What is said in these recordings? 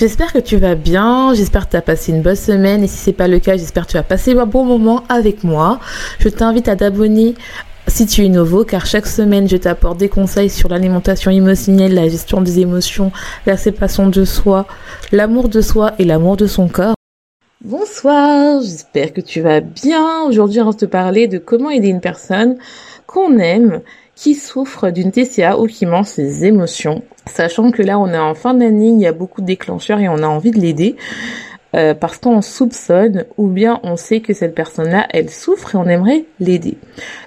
J'espère que tu vas bien, j'espère que tu as passé une bonne semaine et si c'est pas le cas, j'espère que tu vas passer un bon moment avec moi. Je t'invite à t'abonner si tu es nouveau, car chaque semaine, je t'apporte des conseils sur l'alimentation émotionnelle, la gestion des émotions, la séparation de soi, l'amour de soi et l'amour de son corps. Bonsoir, j'espère que tu vas bien. Aujourd'hui, on va te parler de comment aider une personne qu'on aime qui souffre d'une TCA ou qui mange ses émotions. Sachant que là, on est en fin d'année, il y a beaucoup de déclencheurs et on a envie de l'aider. Euh, parce qu'on soupçonne ou bien on sait que cette personne-là, elle souffre et on aimerait l'aider.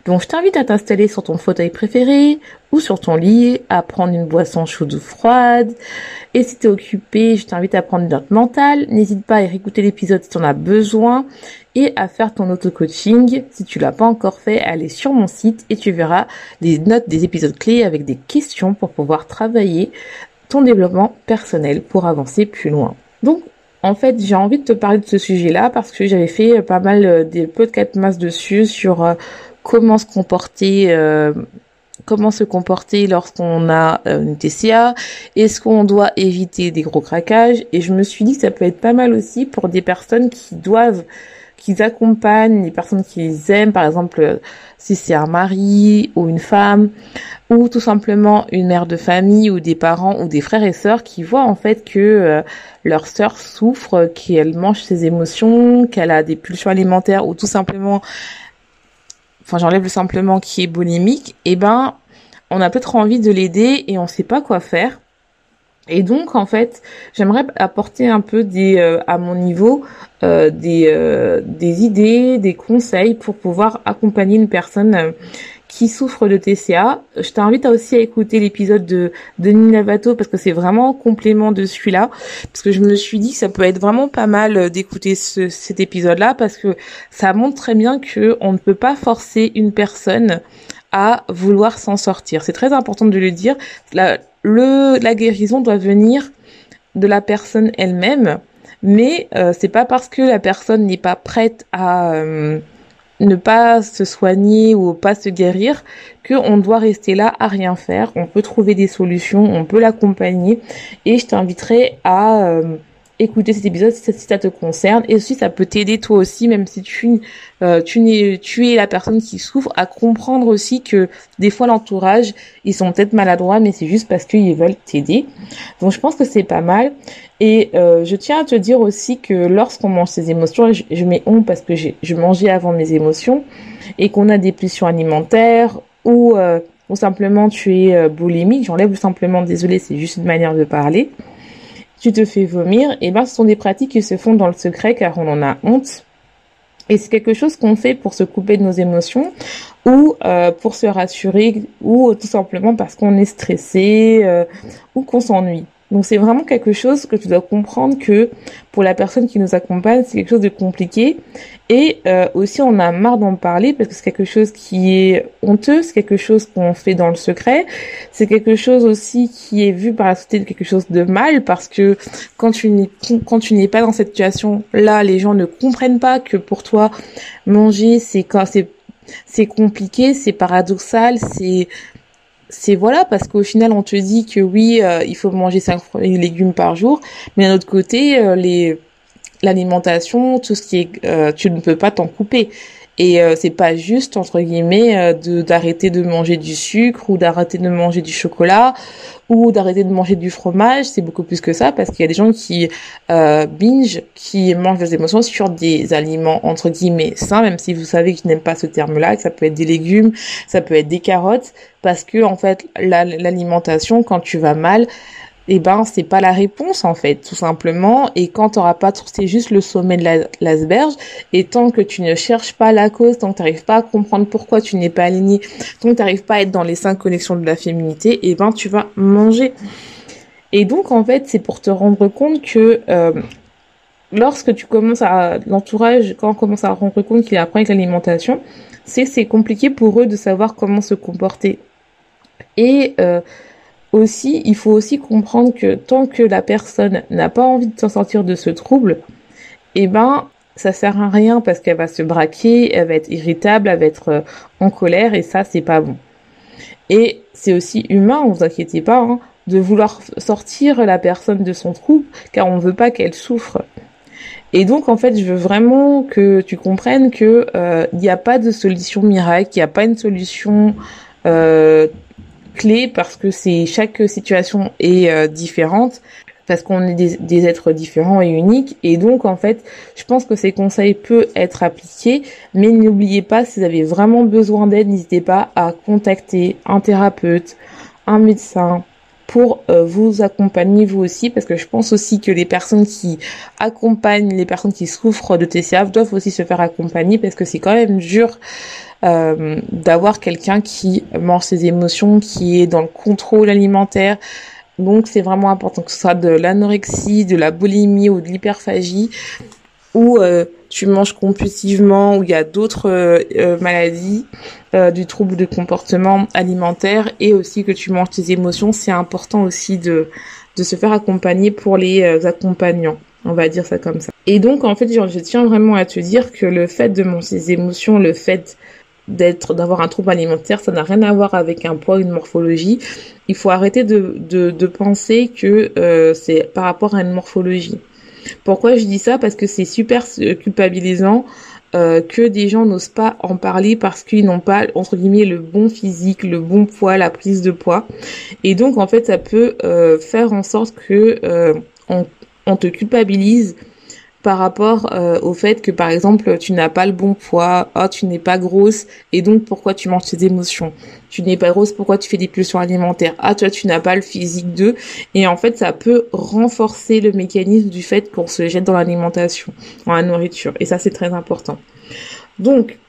Donc je t'invite à t'installer sur ton fauteuil préféré ou sur ton lit, à prendre une boisson chaude ou froide. Et si tu es occupé, je t'invite à prendre une note mentale. N'hésite pas à écouter l'épisode si tu en as besoin et à faire ton auto-coaching. Si tu l'as pas encore fait, allez sur mon site et tu verras les notes des épisodes clés avec des questions pour pouvoir travailler ton développement personnel pour avancer plus loin. Donc, en fait, j'ai envie de te parler de ce sujet-là parce que j'avais fait pas mal euh, des podcasts masse dessus sur euh, comment se comporter euh, comment se comporter lorsqu'on a une TCA, est-ce qu'on doit éviter des gros craquages? Et je me suis dit que ça peut être pas mal aussi pour des personnes qui doivent qu'ils accompagnent les personnes qu'ils aiment, par exemple si c'est un mari ou une femme, ou tout simplement une mère de famille ou des parents ou des frères et sœurs qui voient en fait que euh, leur sœur souffre, qu'elle mange ses émotions, qu'elle a des pulsions alimentaires ou tout simplement, enfin j'enlève le simplement qui est boulimique, et eh ben on a peut-être envie de l'aider et on sait pas quoi faire. Et donc en fait, j'aimerais apporter un peu des euh, à mon niveau euh, des euh, des idées, des conseils pour pouvoir accompagner une personne qui souffre de TCA. Je t'invite aussi à écouter l'épisode de Denis Navato parce que c'est vraiment complément de celui-là parce que je me suis dit que ça peut être vraiment pas mal d'écouter ce, cet épisode-là parce que ça montre très bien que on ne peut pas forcer une personne à vouloir s'en sortir. C'est très important de le dire. Le, la guérison doit venir de la personne elle-même, mais euh, c'est pas parce que la personne n'est pas prête à euh, ne pas se soigner ou pas se guérir qu'on doit rester là à rien faire. On peut trouver des solutions, on peut l'accompagner et je t'inviterai à euh, écouter cet épisode si ça, te concerne. Et aussi ça peut t'aider toi aussi même si tu euh, tu es la personne qui souffre à comprendre aussi que des fois l'entourage ils sont peut-être maladroits mais c'est juste parce qu'ils veulent t'aider. Donc je pense que c'est pas mal. Et euh, je tiens à te dire aussi que lorsqu'on mange ses émotions je, mets honte parce que je mangeais avant mes émotions et qu'on a des pulsions alimentaires ou euh, ou simplement tu es boulimique j'enlève simplement désolé c'est juste une manière de parler tu te fais vomir, et eh ben ce sont des pratiques qui se font dans le secret car on en a honte. Et c'est quelque chose qu'on fait pour se couper de nos émotions ou euh, pour se rassurer ou tout simplement parce qu'on est stressé euh, ou qu'on s'ennuie. Donc c'est vraiment quelque chose que tu dois comprendre que pour la personne qui nous accompagne, c'est quelque chose de compliqué. Et euh, aussi, on a marre d'en parler parce que c'est quelque chose qui est honteux, c'est quelque chose qu'on fait dans le secret. C'est quelque chose aussi qui est vu par la société de quelque chose de mal parce que quand tu n'es pas dans cette situation là, les gens ne comprennent pas que pour toi manger c'est quand c'est compliqué, c'est paradoxal, c'est c'est voilà parce qu'au final on te dit que oui euh, il faut manger 5 fruits et légumes par jour mais d'un autre côté euh, les l'alimentation tout ce qui est euh, tu ne peux pas t'en couper Et euh, c'est pas juste entre guillemets euh, de d'arrêter de manger du sucre ou d'arrêter de manger du chocolat ou d'arrêter de manger du fromage, c'est beaucoup plus que ça parce qu'il y a des gens qui euh, binge, qui mangent des émotions sur des aliments entre guillemets sains, même si vous savez que je n'aime pas ce terme-là, que ça peut être des légumes, ça peut être des carottes, parce que en fait l'alimentation quand tu vas mal, eh ben c'est pas la réponse en fait tout simplement. Et quand tu n'auras pas c'est juste le sommet de l'asperge et tant que tu ne cherches pas la cause tant que tu pas à comprendre pourquoi tu n'es pas aligné tant que tu pas à être dans les cinq connexions de la féminité eh ben tu vas manger. Et donc en fait c'est pour te rendre compte que euh, lorsque tu commences à l'entourage quand on commence à rendre compte qu'il y a un problème avec l'alimentation c'est c'est compliqué pour eux de savoir comment se comporter. Et euh, aussi, il faut aussi comprendre que tant que la personne n'a pas envie de s'en sortir de ce trouble, eh ben, ça sert à rien parce qu'elle va se braquer, elle va être irritable, elle va être euh, en colère et ça, c'est pas bon. Et c'est aussi humain, vous inquiétez pas, hein, de vouloir sortir la personne de son trouble car on ne veut pas qu'elle souffre. Et donc en fait, je veux vraiment que tu comprennes que euh, il n'y a pas de solution miracle, il n'y a pas une solution euh, clé parce que c'est chaque situation est euh, différente parce qu'on est des, êtres différents et uniques. Et donc en fait je pense que ces conseils peuvent être appliqués mais n'oubliez pas si vous avez vraiment besoin d'aide n'hésitez pas à contacter un thérapeute un médecin pour euh, vous accompagner vous aussi parce que je pense aussi que les personnes qui accompagnent les personnes qui souffrent de TCA doivent aussi se faire accompagner parce que c'est quand même dur euh, d'avoir quelqu'un qui mange ses émotions, qui est dans le contrôle alimentaire. Donc c'est vraiment important que ce soit de l'anorexie, de la boulimie ou de l'hyperphagie ou euh, tu manges compulsivement ou il y a d'autres euh, maladies du trouble de comportement alimentaire et aussi que tu manges tes émotions, c'est important aussi de de se faire accompagner pour les accompagnants. On va dire ça comme ça. Et donc en fait, je tiens vraiment à te dire que le fait de manger ses émotions, le fait d'être d'avoir un trouble alimentaire, ça n'a rien à voir avec un poids, une morphologie. Il faut arrêter de, de, de penser que euh, c'est par rapport à une morphologie. Pourquoi je dis ça? Parce que c'est super culpabilisant euh, que des gens n'osent pas en parler parce qu'ils n'ont pas entre guillemets le bon physique, le bon poids, la prise de poids. Et donc en fait ça peut euh, faire en sorte que on te culpabilise par rapport euh, au fait que par exemple tu n'as pas le bon poids, oh tu n'es pas grosse et donc pourquoi tu manges tes émotions? Tu n'es pas grosse, pourquoi tu fais des pulsions alimentaires? Ah toi tu n'as pas le physique de et en fait ça peut renforcer le mécanisme du fait qu'on se jette dans l'alimentation, dans la nourriture et ça c'est très important. Donc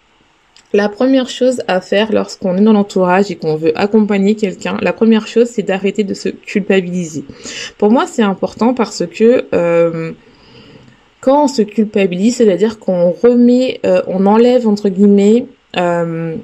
la première chose à faire lorsqu'on est dans l'entourage et qu'on veut accompagner quelqu'un, la première chose c'est d'arrêter de se culpabiliser. Pour moi c'est important parce que euh, quand on se culpabilise, c'est-à-dire qu'on remet, euh, on enlève entre guillemets, euh,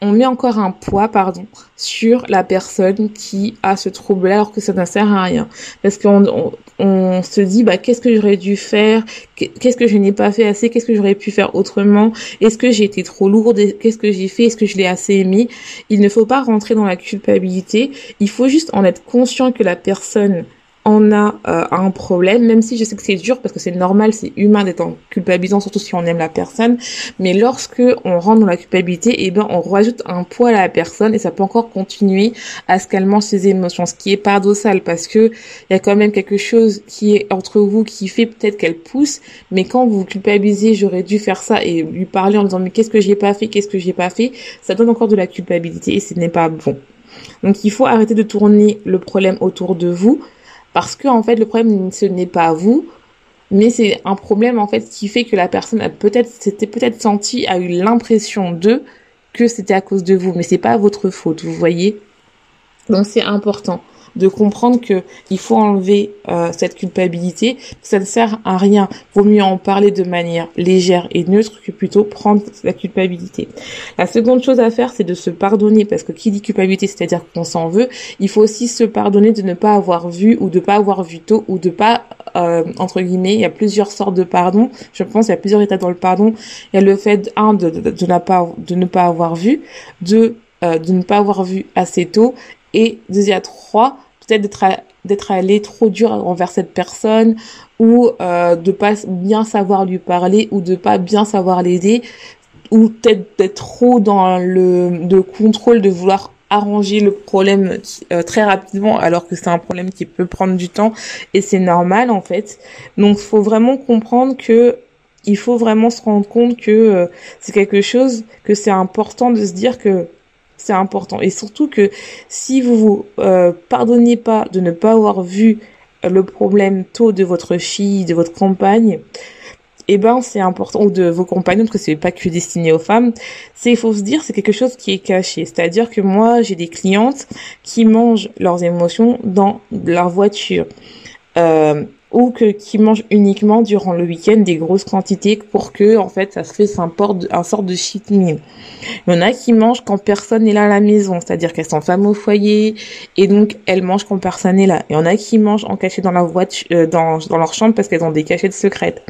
on met encore un poids, pardon, sur la personne qui a ce trouble alors que ça ne sert à rien. Parce qu'on on, se dit, bah, qu'est-ce que j'aurais dû faire? Qu'est-ce que je n'ai pas fait assez? Qu'est-ce que j'aurais pu faire autrement? Est-ce que j'ai été trop lourde? Qu'est-ce que j'ai fait? Est-ce que je l'ai assez aimé? Il ne faut pas rentrer dans la culpabilité. Il faut juste en être conscient que la personne on a euh, un problème, même si je sais que c'est dur parce que c'est normal, c'est humain d'être en culpabilisant, surtout si on aime la personne. Mais lorsque on rentre dans la culpabilité, eh ben on rajoute un poids à la personne et ça peut encore continuer à qu'elle mange ses émotions, ce qui est paradoxal parce que il y a quand même quelque chose qui est entre vous qui fait peut-être qu'elle pousse, mais quand vous culpabilisez, j'aurais dû faire ça et lui parler en disant mais qu'est-ce que j'ai pas fait, qu'est-ce que j'ai pas fait, ça donne encore de la culpabilité et ce n'est pas bon. Donc il faut arrêter de tourner le problème autour de vous parce que en fait le problème ce n'est pas vous mais c'est un problème en fait qui fait que la personne a peut-être s'était peut-être senti a eu l'impression de que c'était à cause de vous. Mais c'est pas votre faute vous voyez? Donc c'est important de comprendre que il faut enlever euh, cette culpabilité, ça ne sert à rien. Vaut mieux en parler de manière légère et neutre que plutôt prendre la culpabilité. La seconde chose à faire, c'est de se pardonner parce que qui dit culpabilité, c'est-à-dire qu'on s'en veut, il faut aussi se pardonner de ne pas avoir vu ou de pas avoir vu tôt ou de pas euh, entre guillemets, il y a plusieurs sortes de pardon. Je pense il y a plusieurs états dans le pardon. Il y a le fait un de, de, de, pas de ne pas avoir vu, deux euh, de ne pas avoir vu assez tôt et deuxième trois peut-être d'être d'être allé trop dur envers cette personne ou euh, de pas bien savoir lui parler ou de pas bien savoir l'aider ou peut-être d'être trop dans le de contrôle de vouloir arranger le problème euh, très rapidement alors que c'est un problème qui peut prendre du temps et c'est normal en fait. Donc faut vraiment comprendre que il faut vraiment se rendre compte que euh, c'est quelque chose que c'est important de se dire que c'est important. Et surtout que si vous vous euh, pardonnez pas de ne pas avoir vu le problème tôt de votre fille, de votre compagne, eh ben c'est important ou de vos compagnons parce que c'est pas que destiné aux femmes c'est il faut se dire c'est quelque chose qui est caché. C'est-à-dire que moi j'ai des clientes qui mangent leurs émotions dans leur voiture. Euh, ou que qui mangent uniquement durant le week-end des grosses quantités pour que en fait ça se fait un, un sort de cheat meal. Il y en a qui mangent quand personne n'est là à la maison, c'est-à-dire qu'elles sont femmes au foyer et donc elles mangent quand personne n'est là. Il y en a qui mangent en cachet dans la voiture, euh, dans, dans leur chambre parce qu'elles ont des cachettes secrètes.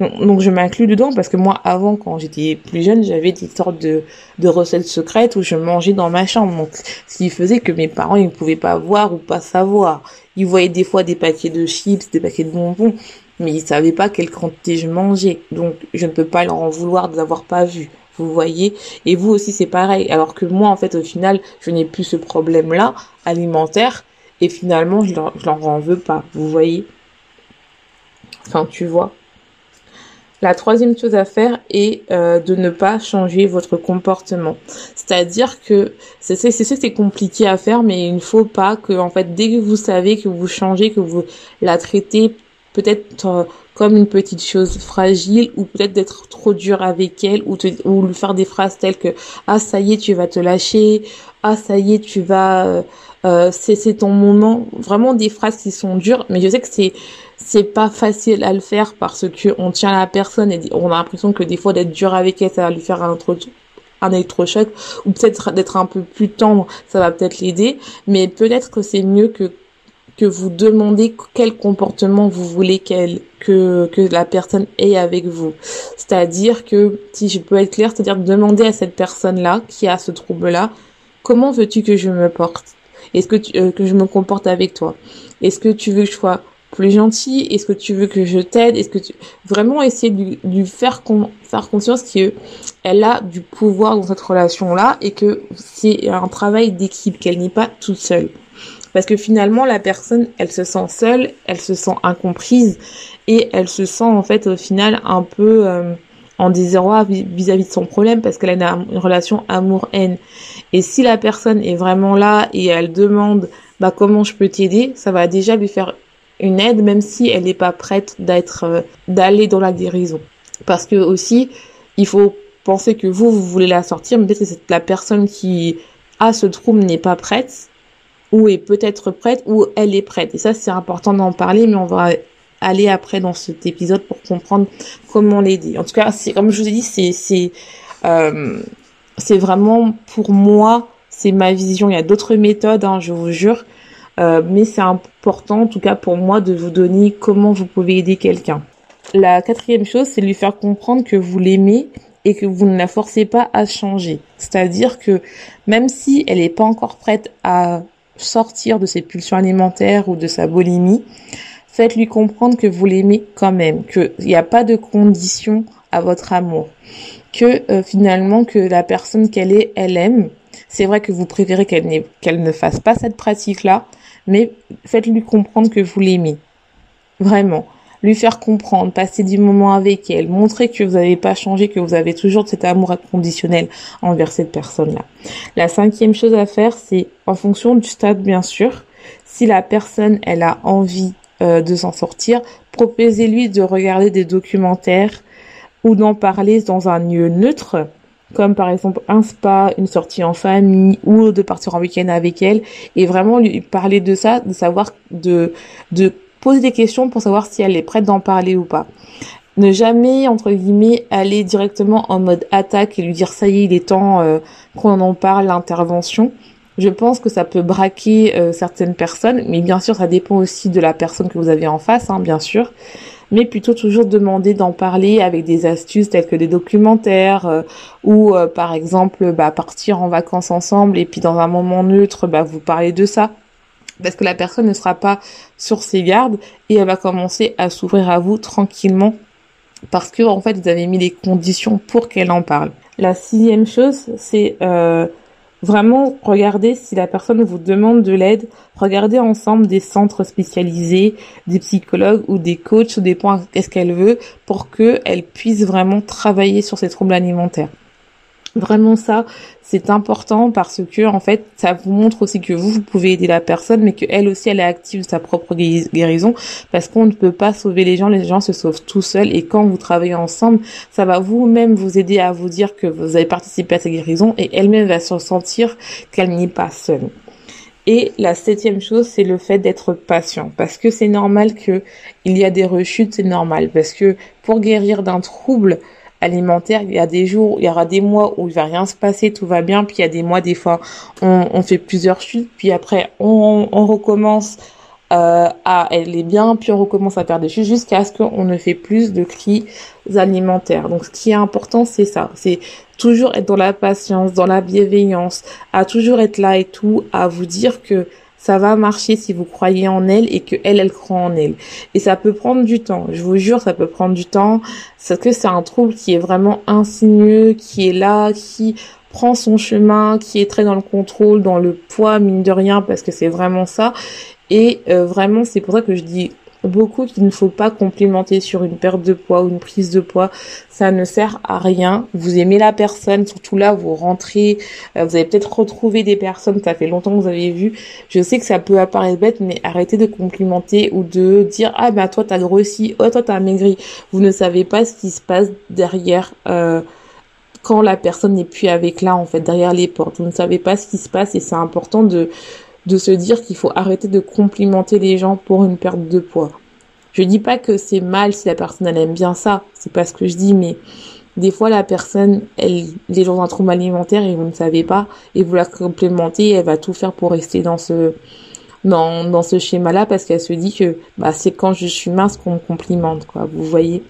Donc, je m'inclus dedans parce que moi avant quand j'étais plus jeune j'avais des sortes de, de recettes secrètes où je mangeais dans ma chambre. Ce qui faisait que mes parents ils ne pouvaient pas voir ou pas savoir. Ils voyaient des fois des paquets de chips, des paquets de bonbons, mais ils savaient pas quelle quantité je mangeais. Donc, je ne peux pas leur en vouloir de l'avoir pas vu. Vous voyez Et vous aussi, c'est pareil. Alors que moi, en fait, au final, je n'ai plus ce problème-là alimentaire. Et finalement, je leur, je leur en veux pas. Vous voyez Enfin, tu vois. La troisième chose à faire est euh, de ne pas changer votre comportement. C'est-à-dire que c'est c'est c'est compliqué à faire, mais il ne faut pas que en fait dès que vous savez que vous changez, que vous la traitez peut-être euh, comme une petite chose fragile ou peut-être d'être trop dur avec elle ou, lui faire des phrases telles que ah ça y est tu vas te lâcher. Ah ça y est tu vas euh, euh c'est ton moment vraiment des phrases qui sont dures mais je sais que c'est c'est pas facile à le faire parce que on tient la personne et on a l'impression que des fois d'être dur avec elle, ça va lui faire un un électrochoc ou peut-être d'être un peu plus tendre, ça va peut-être l'aider, mais peut-être que c'est mieux que que vous demandez quel comportement vous voulez qu'elle que que la personne ait avec vous. C'est-à-dire que si je peux être claire, c'est-à-dire demander à cette personne-là qui a ce trouble-là, comment veux-tu que je me porte? Est-ce que euh, que je me comporte avec toi? Est-ce que tu veux que je sois plus gentil Est-ce que tu veux que je t'aide? Est-ce que tu vraiment essayer de lui faire faire conscience que elle a du pouvoir dans cette relation là et que c'est un travail d'équipe qu'elle n'est pas toute seule. Parce que finalement la personne, elle se sent seule, elle se sent incomprise et elle se sent en fait au final un peu euh, en désarroi vis-à-vis de son problème parce qu'elle a une relation amour-haine. Et si la personne est vraiment là et elle demande bah comment je peux t'aider, ça va déjà lui faire une aide même si elle n'est pas prête d'être euh, d'aller dans la guérison parce que aussi il faut penser que vous vous voulez la sortir mais peut-être que la personne qui a ce trouble n'est pas prête ou est peut-être prête ou elle est prête et ça c'est important d'en parler mais on va aller après dans cet épisode pour comprendre comment l'aider en tout cas c'est comme je vous ai dit c'est c'est euh, c'est vraiment pour moi c'est ma vision il y a d'autres méthodes hein, je vous jure euh, mais c'est important, en tout cas pour moi, de vous donner comment vous pouvez aider quelqu'un. La quatrième chose, c'est lui faire comprendre que vous l'aimez et que vous ne la forcez pas à changer. C'est-à-dire que même si elle n'est pas encore prête à sortir de ses pulsions alimentaires ou de sa boulimie, faites-lui comprendre que vous l'aimez quand même, qu'il n'y a pas de condition à votre amour, que euh, finalement que la personne qu'elle est, elle aime. C'est vrai que vous préférez qu'elle, qu'elle ne fasse pas cette pratique-là, mais faites-lui comprendre que vous l'aimez. Vraiment. Lui faire comprendre, passer du moment avec elle, montrer que vous n'avez pas changé, que vous avez toujours cet amour inconditionnel envers cette personne-là. La cinquième chose à faire, c'est en fonction du stade, bien sûr, si la personne, elle a envie euh, de s'en sortir, proposez-lui de regarder des documentaires ou d'en parler dans un lieu neutre comme par exemple un spa, une sortie en famille ou de partir en week-end avec elle et vraiment lui parler de ça, de savoir de de poser des questions pour savoir si elle est prête d'en parler ou pas. Ne jamais entre guillemets aller directement en mode attaque et lui dire ça y est, il est temps euh, qu'on en parle l'intervention. Je pense que ça peut braquer euh, certaines personnes, mais bien sûr ça dépend aussi de la personne que vous avez en face, hein, bien sûr mais plutôt toujours demander d'en parler avec des astuces telles que des documentaires euh, ou par exemple bah, partir en vacances ensemble et puis dans un moment neutre bah, vous parlez de ça parce que la personne ne sera pas sur ses gardes et elle va commencer à s'ouvrir à vous tranquillement parce que en fait vous avez mis les conditions pour qu'elle en parle. La sixième chose, c'est euh, vraiment regarder si la personne vous demande de l'aide. Regardez ensemble des centres spécialisés, des psychologues ou des coachs, ou des points qu'est-ce qu'elle veut pour que elle puisse vraiment travailler sur ses troubles alimentaires. Vraiment ça, c'est important parce que en fait, ça vous montre aussi que vous, vous pouvez aider la personne, mais qu'elle aussi, elle est active de sa propre guérison, parce qu'on ne peut pas sauver les gens, les gens se sauvent tout seuls, et quand vous travaillez ensemble, ça va vous-même vous aider à vous dire que vous avez participé à sa guérison, et elle-même va se sentir qu'elle n'est pas seule. Et la septième chose, c'est le fait d'être patient, parce que c'est normal que il y a des rechutes, c'est normal, parce que pour guérir d'un trouble, alimentaire. Il y a des jours, il y aura des mois où il va rien se passer, tout va bien, puis il y a des mois, des fois, on, fait plusieurs chutes, puis après, on, on recommence euh, à elle est bien, puis on recommence à faire des chutes jusqu'à ce qu'on ne fait plus de cris alimentaires. Donc, ce qui est important, c'est ça, c'est toujours être dans la patience, dans la bienveillance, à toujours être là et tout, à vous dire que ça va marcher si vous croyez en elle et que elle, elle croit en elle. Et ça peut prendre du temps. Je vous jure, ça peut prendre du temps. C'est que c'est un trouble qui est vraiment insinueux, qui est là, qui prend son chemin, qui est très dans le contrôle, dans le poids, mine de rien, parce que c'est vraiment ça. Et euh, vraiment, c'est pour ça que je dis beaucoup qu'il ne faut pas complimenter sur une perte de poids ou une prise de poids. Ça ne sert à rien. Vous aimez la personne, surtout là, vous rentrez, euh, vous avez peut-être retrouvé des personnes, ça fait longtemps que vous avez vu. Je sais que ça peut apparaître bête, mais arrêtez de complimenter ou de dire ah bah toi t'as grossi, oh toi t'as maigri. Vous ne savez pas ce qui se passe derrière. Euh, quand la personne n'est plus avec là en fait derrière les portes vous ne savez pas ce qui se passe et c'est important de de se dire qu'il faut arrêter de complimenter les gens pour une perte de poids. Je dis pas que c'est mal si la personne elle aime bien ça, c'est pas ce que je dis, mais des fois la personne, elle, les gens ont un trouble alimentaire et vous ne savez pas, et vous la complimentez, elle va tout faire pour rester dans ce dans, dans ce schéma-là parce qu'elle se dit que bah c'est quand je suis mince qu'on me complimente quoi. Vous voyez.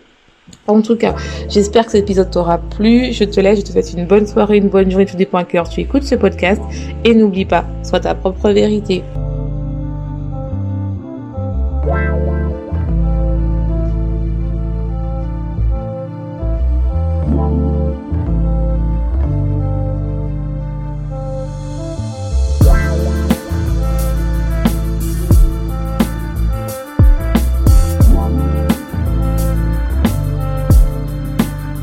En tout cas, j'espère que cet épisode t'aura plu. Je te laisse, je te souhaite une bonne soirée, une bonne journée, tout dépend à cœur tu écoutes ce podcast. Et n'oublie pas, sois ta propre vérité.